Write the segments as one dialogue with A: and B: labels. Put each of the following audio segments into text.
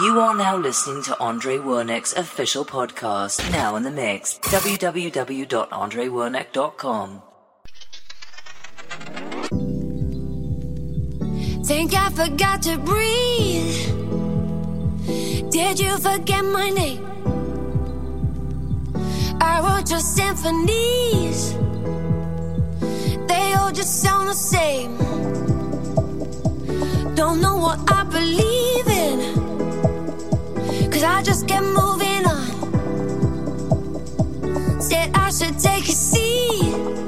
A: You are now listening to Andre Wernick's official podcast, now in the mix. www.andrewernick.com.
B: Think I forgot to breathe. Did you forget my name? I wrote your symphonies. They all just sound the same. Don't know what I believe in. Cause I just kept moving on. Said I should take a seat.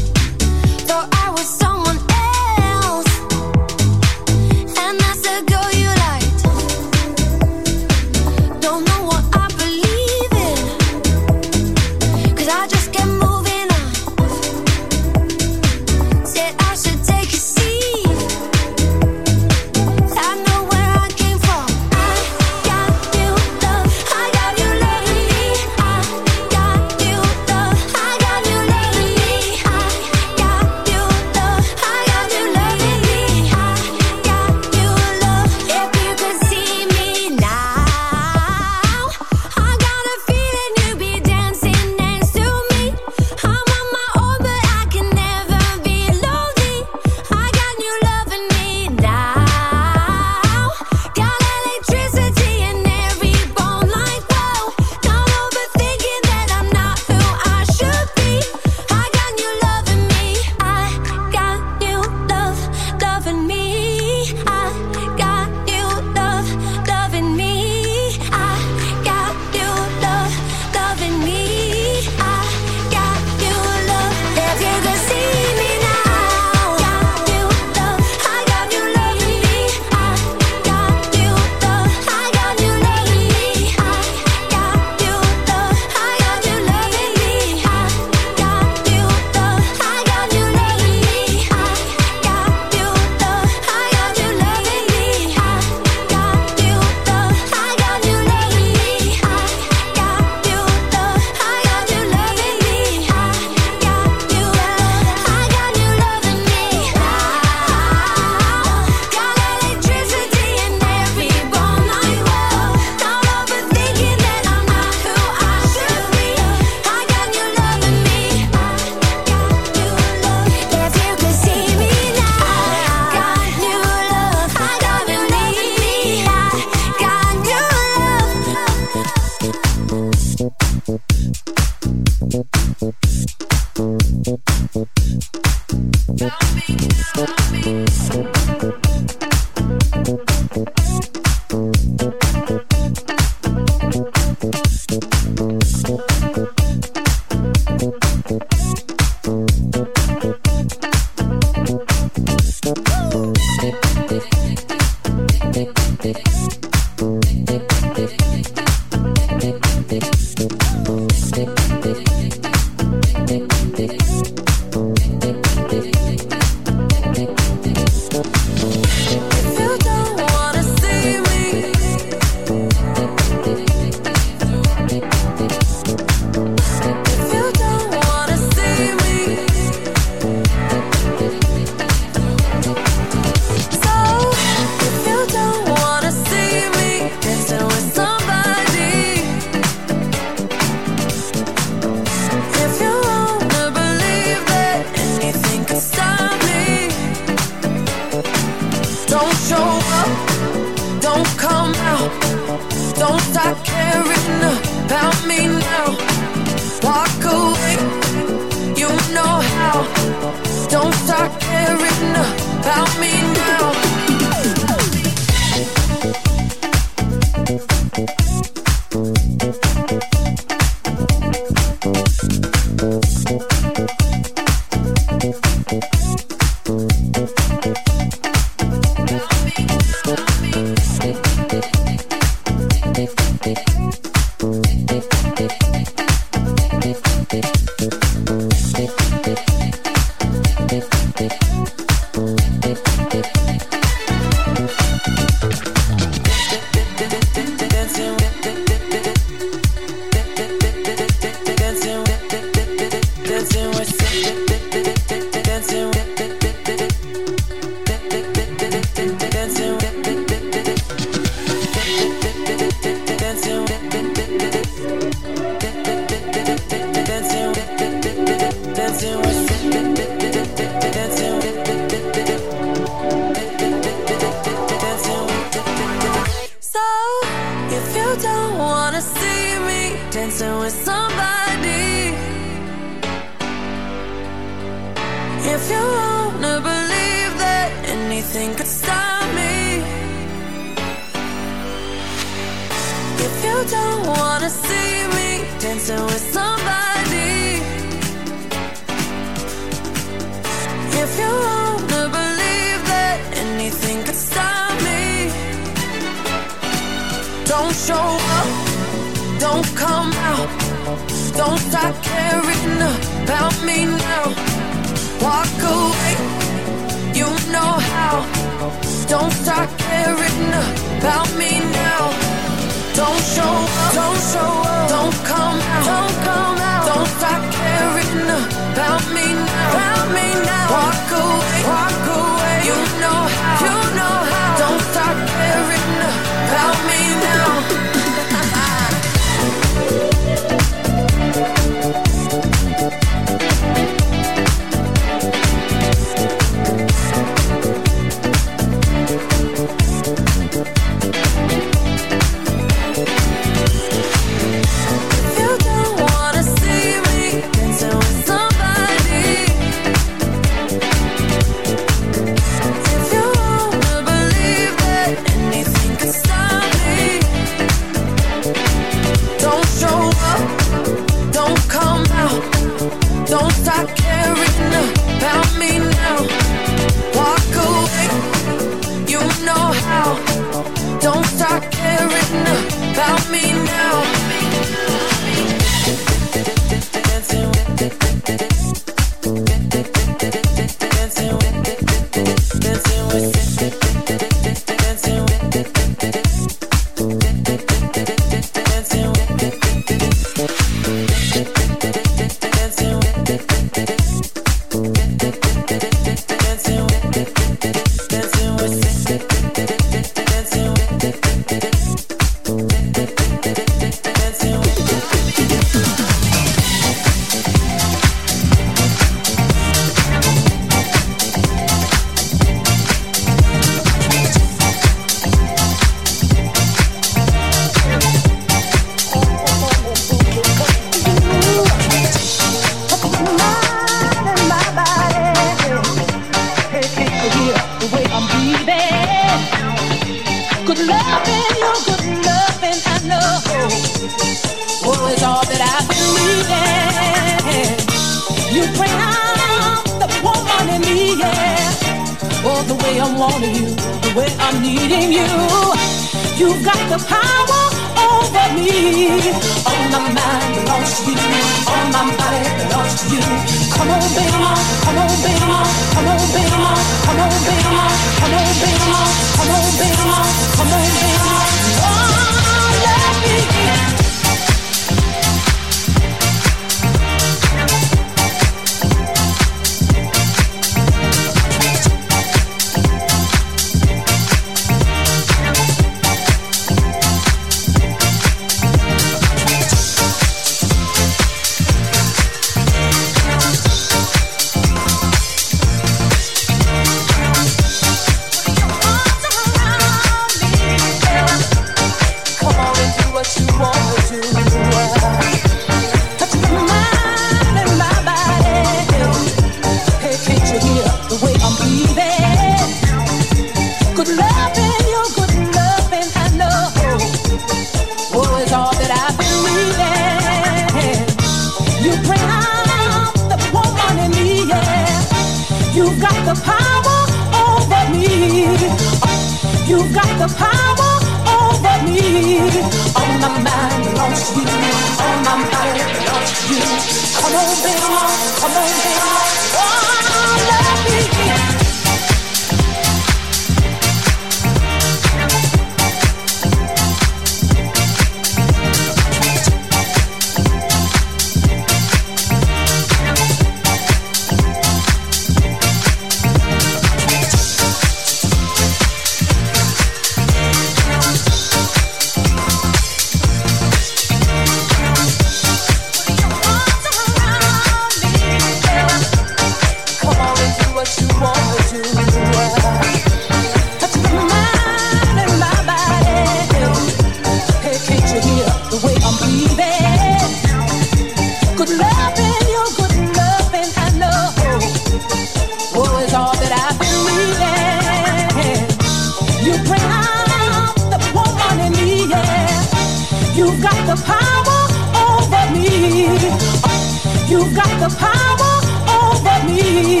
C: power over me.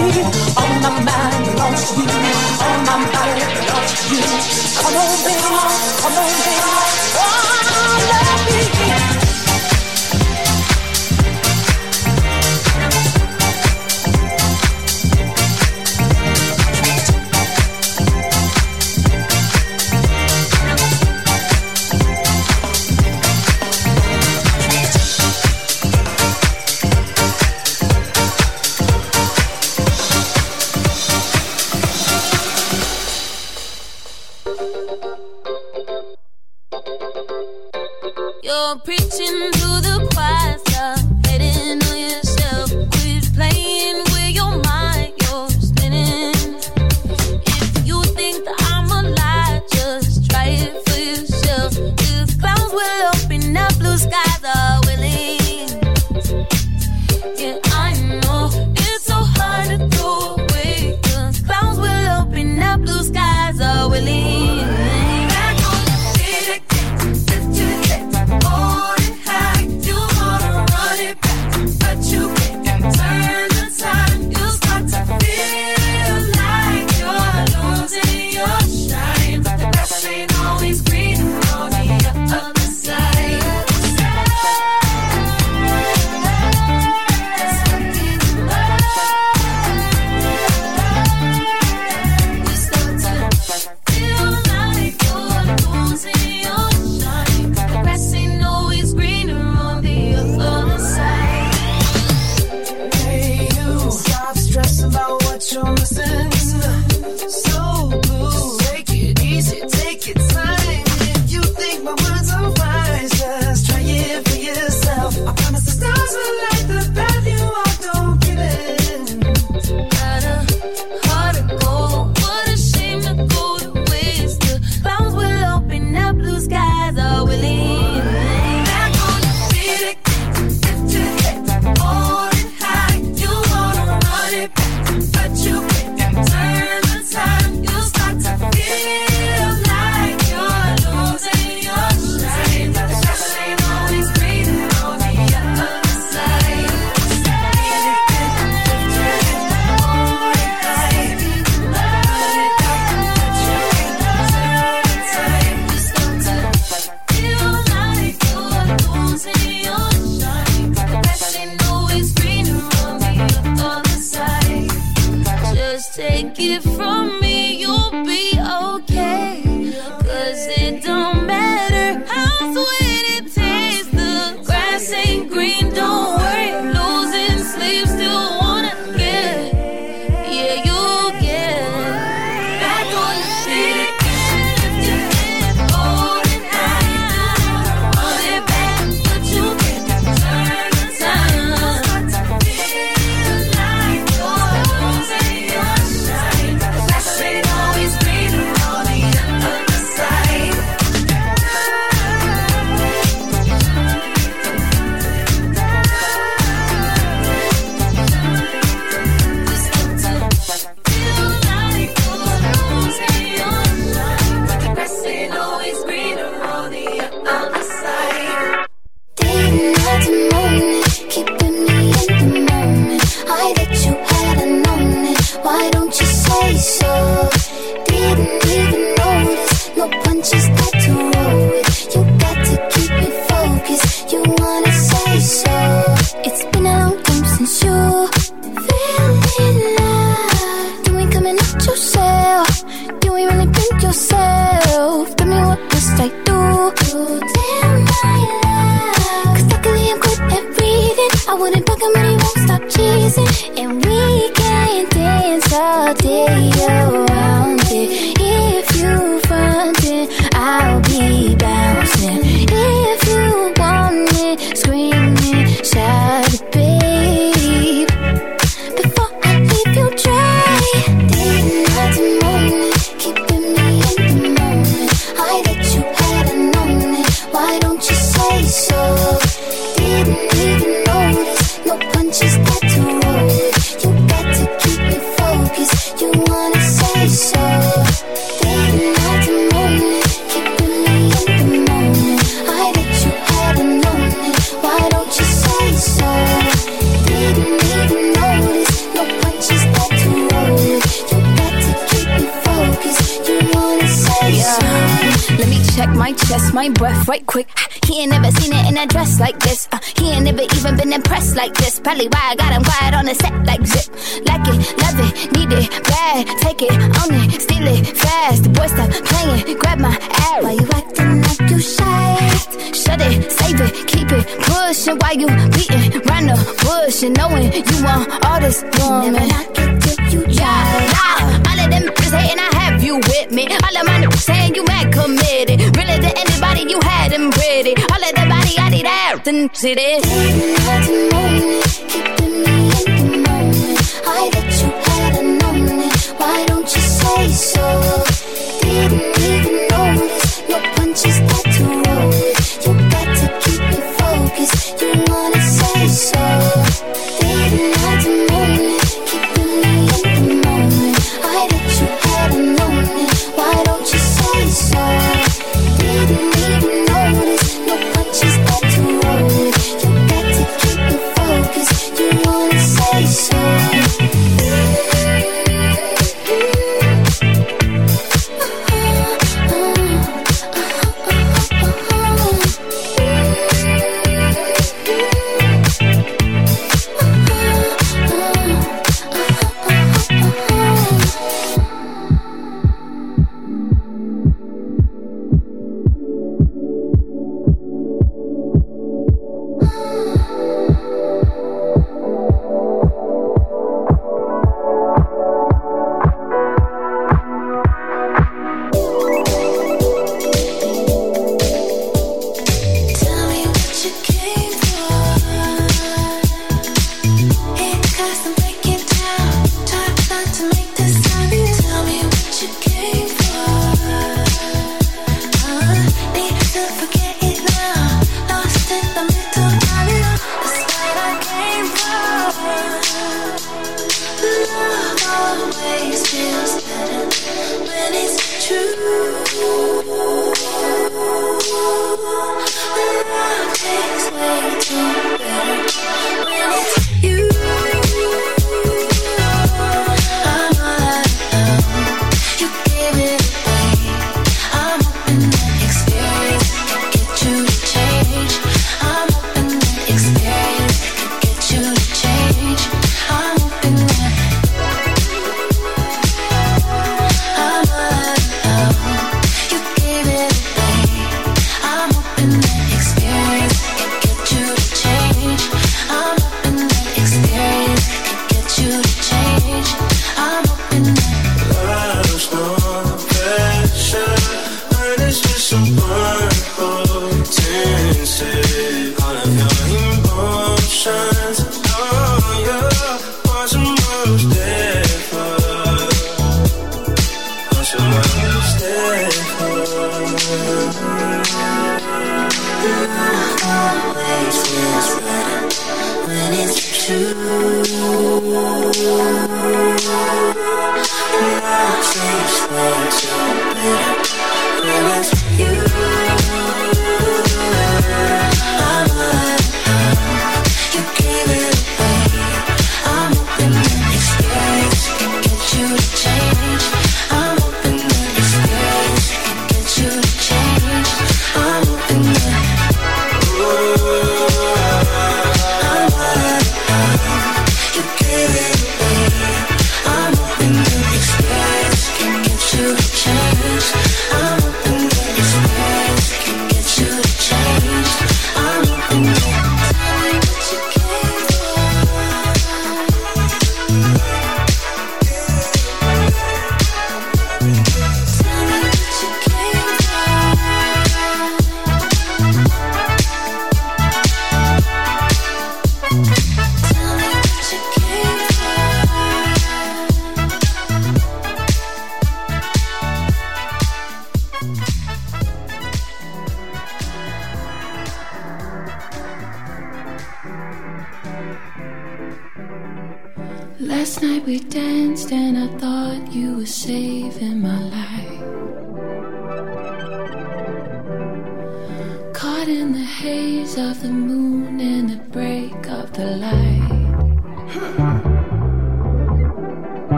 C: On my mind belongs you. On my body belongs you. Come on, baby, come on, baby. Oh.
D: never even been impressed like this. Probably why I got him quiet on the set like zip. Like it, love it, need it, bad. Take it, own it, steal it, fast. The boy stop playing, grab my ass.
B: Why you acting like you shy?
D: Shut it, save it, keep it, pushing. Why you beating around the bush and knowing you want all this woman?
B: Never knock it till you try.
D: Yeah, all of them just hating, I have you with me. All of my niggas saying you mad committed you had him pretty. All of the body, I need out and see this.
B: Didn't have to know keeping me in the moment. I bet you had a moment. Why don't you say so?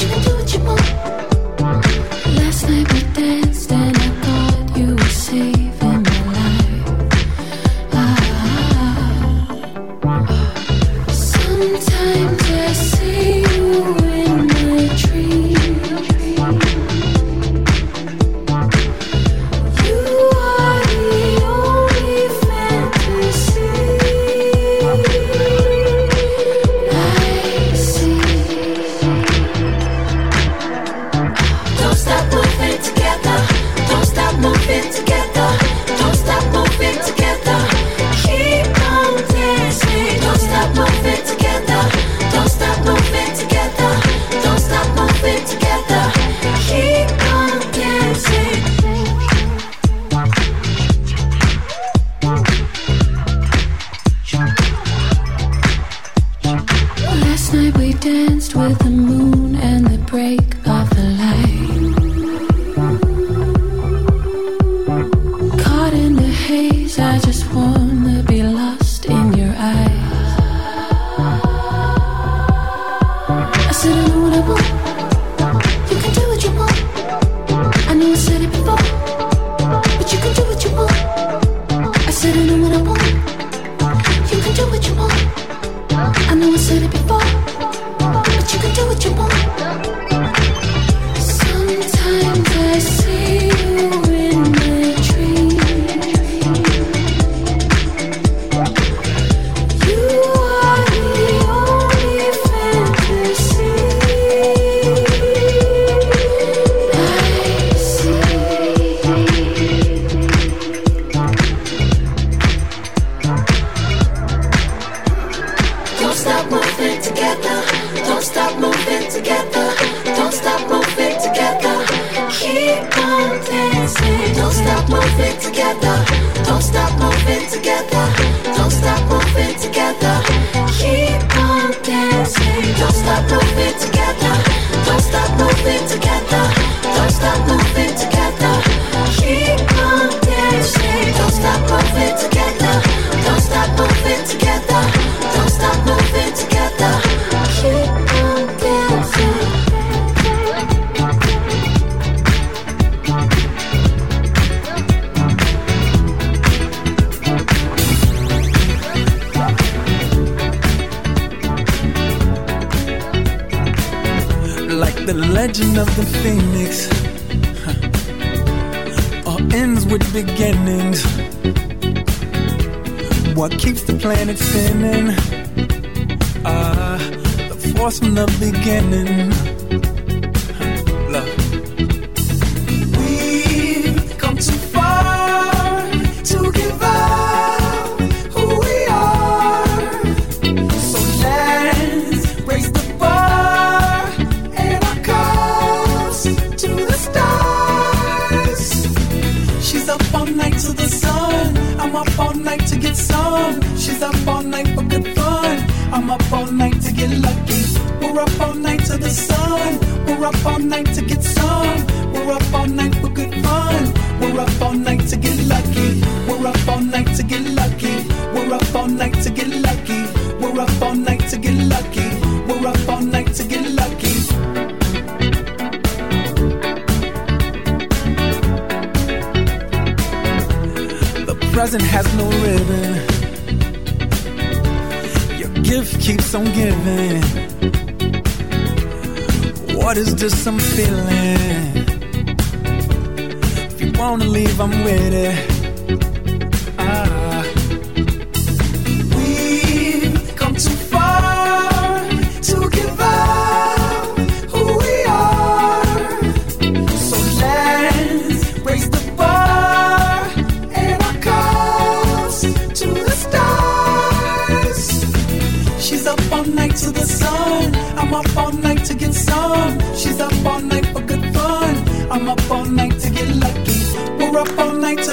B: you can
E: do what you want.
F: to get lucky. We're up all night to get lucky. The present has no ribbon. Your gift keeps on giving. What is this I'm feeling? If you wanna leave, I'm with it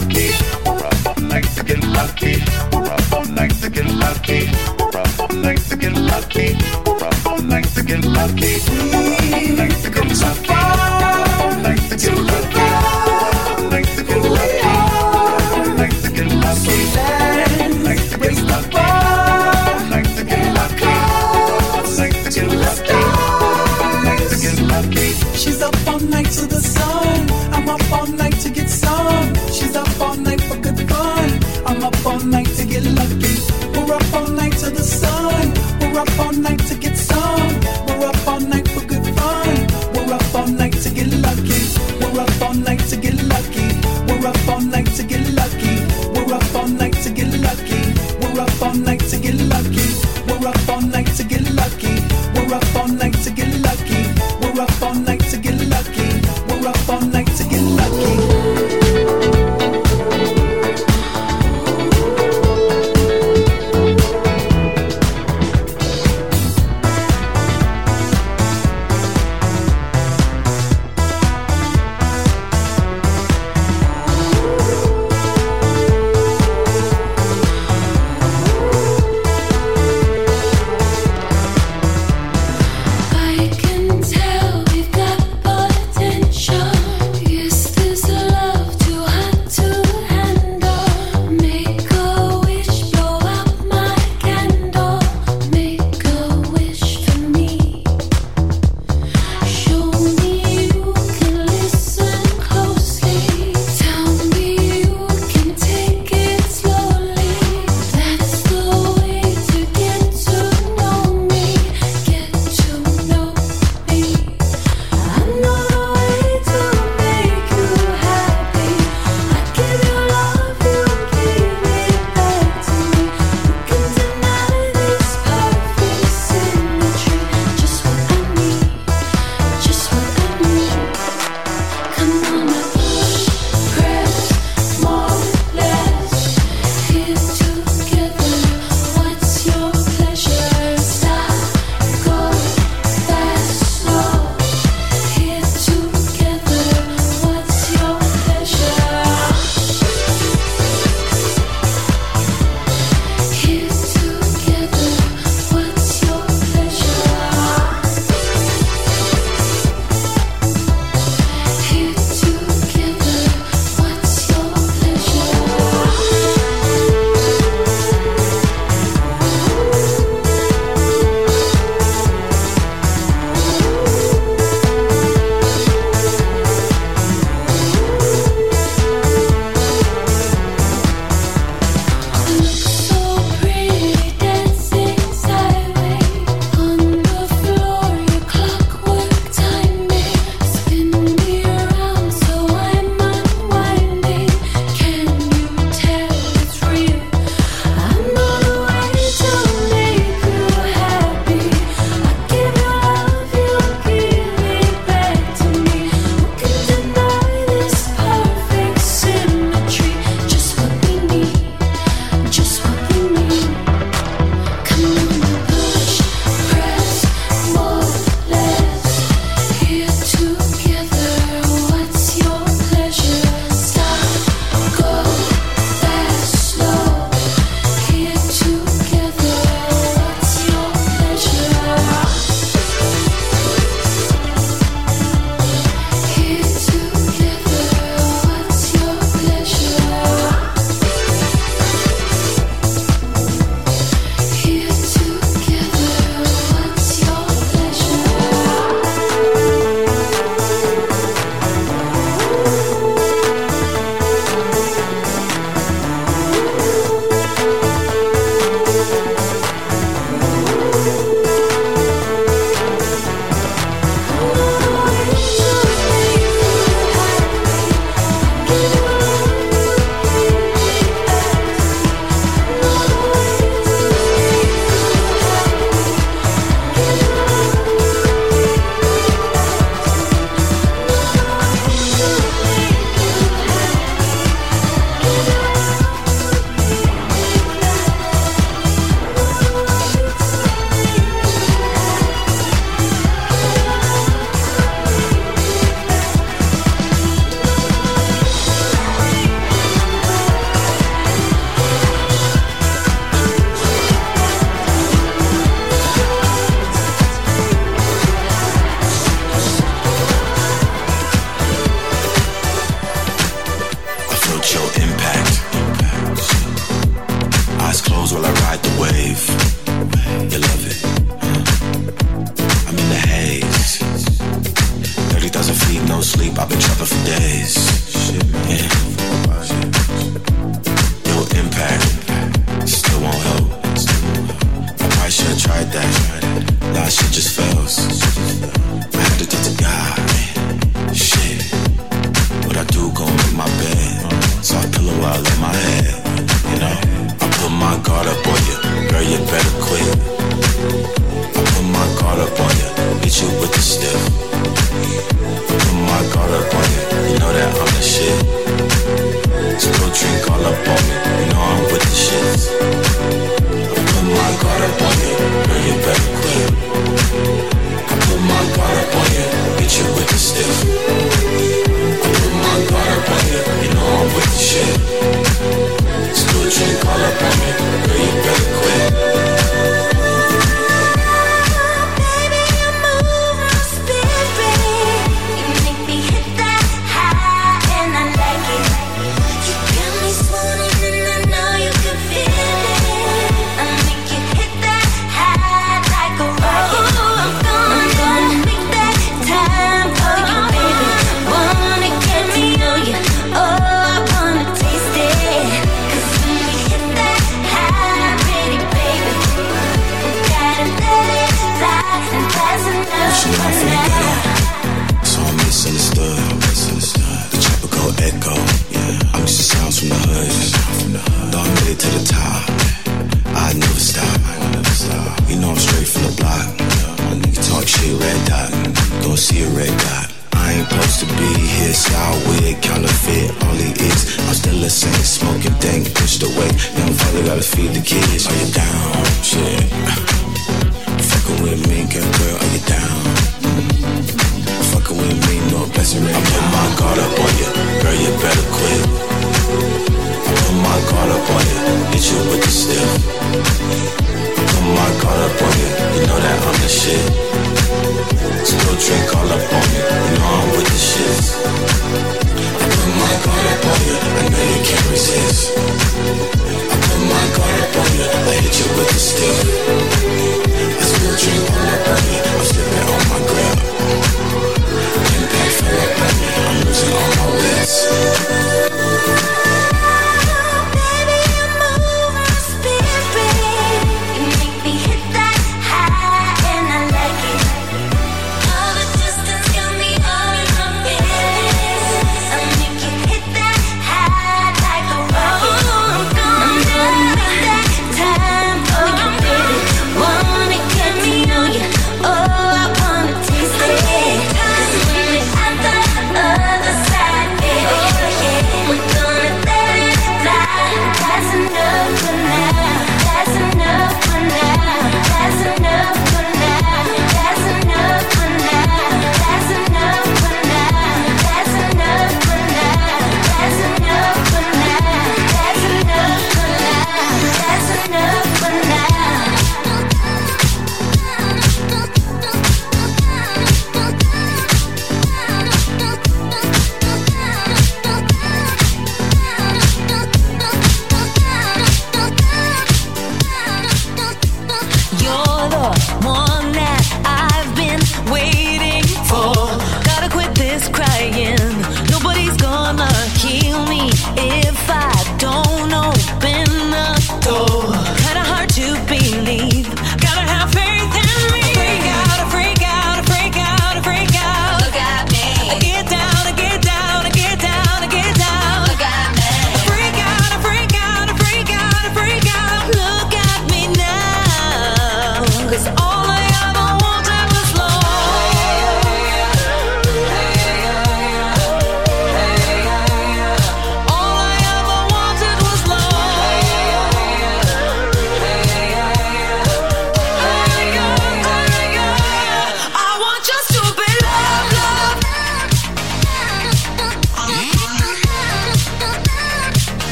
E: lucky, like to get lucky.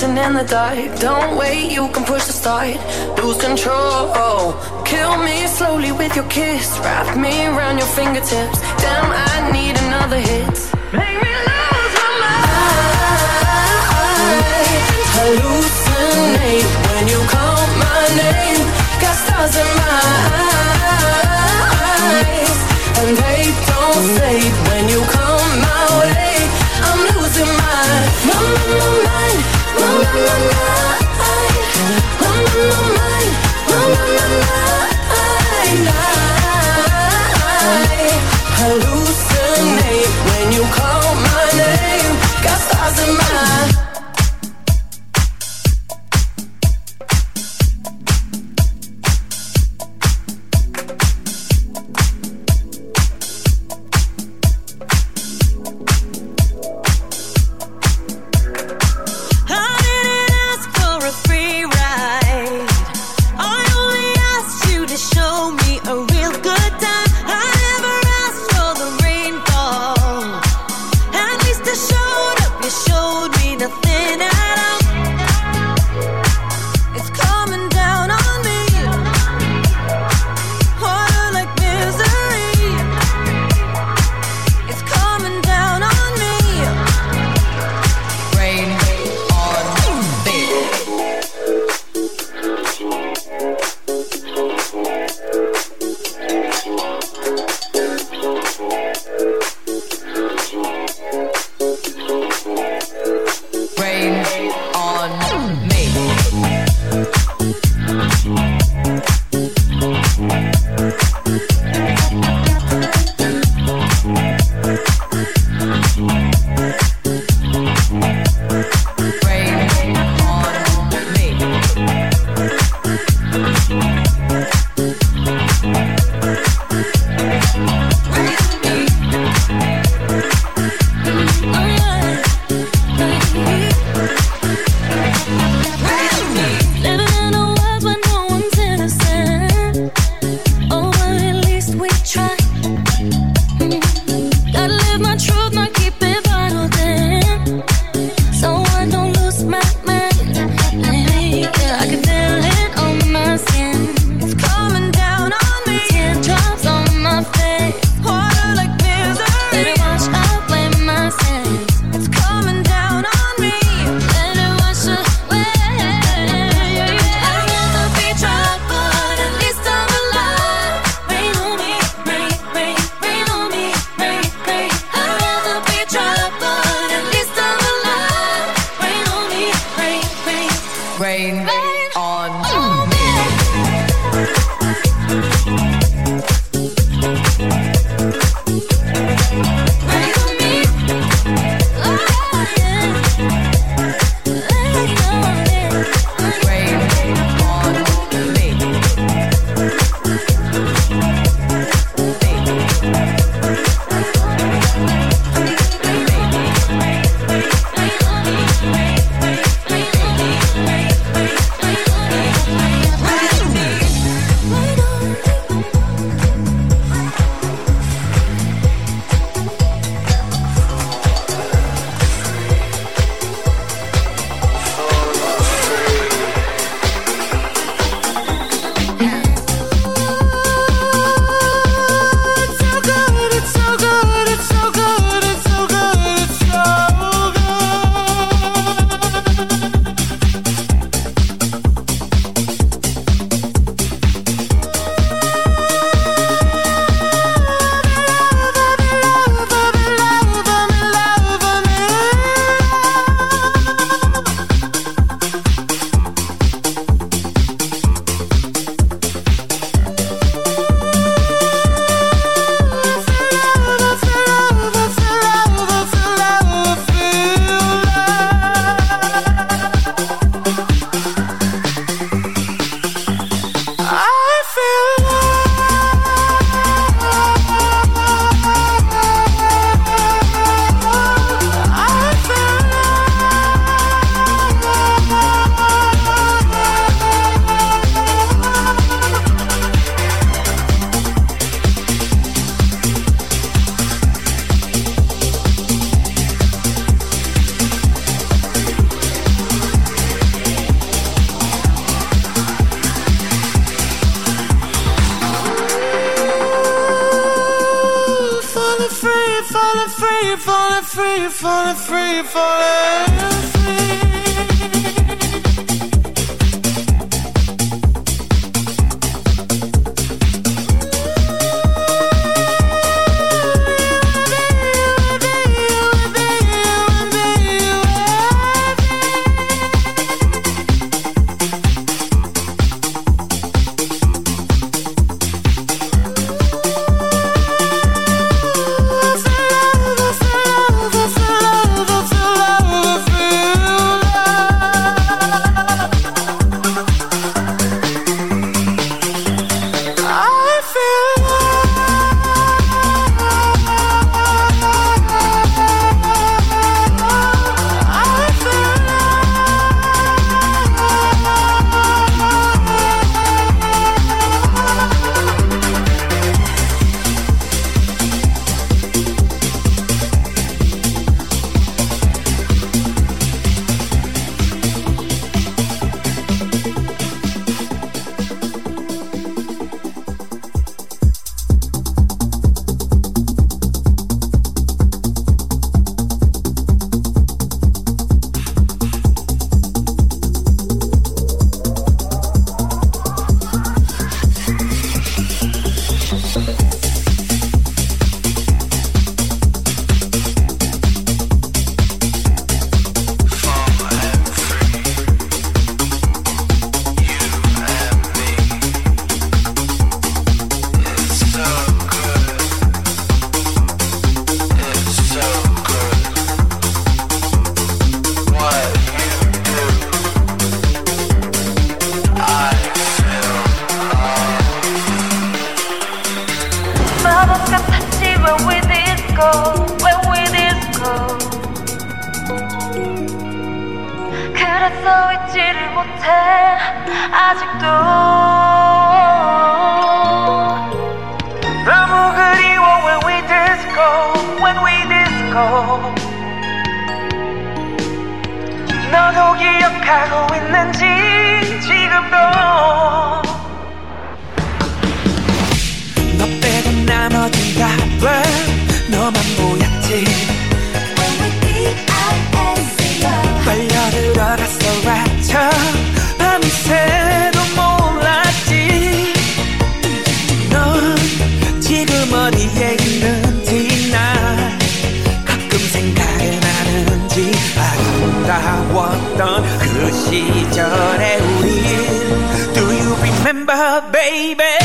G: dancing
B: in the
H: dark. Don't wait, you can push the start. Lose control. Kill me slowly with your kiss. Wrap me around your fingertips. Damn, I need another hit. Make me lose my mind. Hallucinate when you call my name. Got stars in my eyes, and they don't fade when you come my way. I'm losing my, my, my, my mind. Hallucinate when you call my name Got stars in my
C: 곁에 아직도. 너무 그리워 when we disco when we disco. 너도 기억하고 있는지 지금도.
F: 너 빼고 나머지 다왜 너만 보였지? When we D-I-S-C-O 떨려들어 라서 랩쳐. 시절에 우리 Do you remember baby?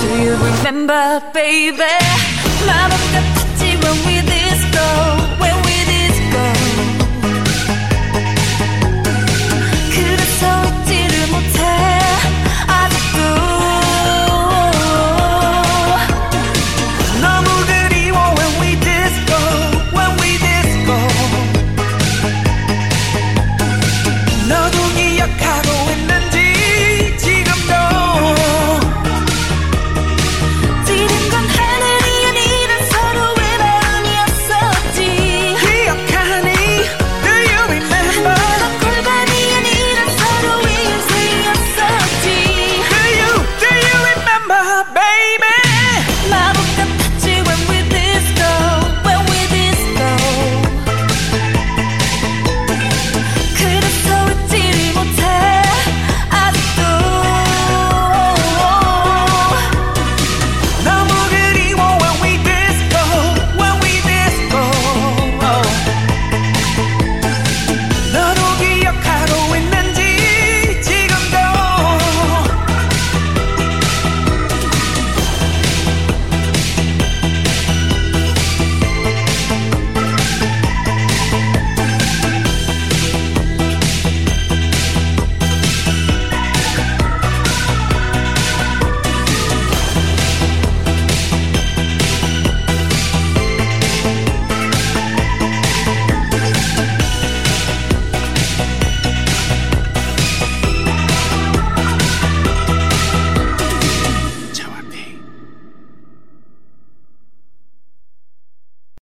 C: Do you remember, baby? 마음 같았지 when we this go